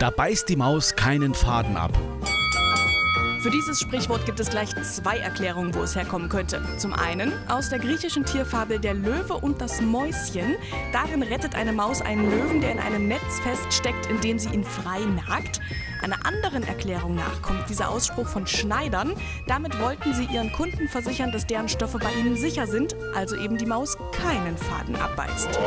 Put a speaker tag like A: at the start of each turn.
A: Da beißt die Maus keinen Faden ab.
B: Für dieses Sprichwort gibt es gleich zwei Erklärungen, wo es herkommen könnte. Zum einen aus der griechischen Tierfabel Der Löwe und das Mäuschen. Darin rettet eine Maus einen Löwen, der in einem Netz feststeckt, in dem sie ihn frei nagt. Einer anderen Erklärung nach kommt dieser Ausspruch von Schneidern. Damit wollten sie ihren Kunden versichern, dass deren Stoffe bei ihnen sicher sind, also eben die Maus keinen Faden abbeißt.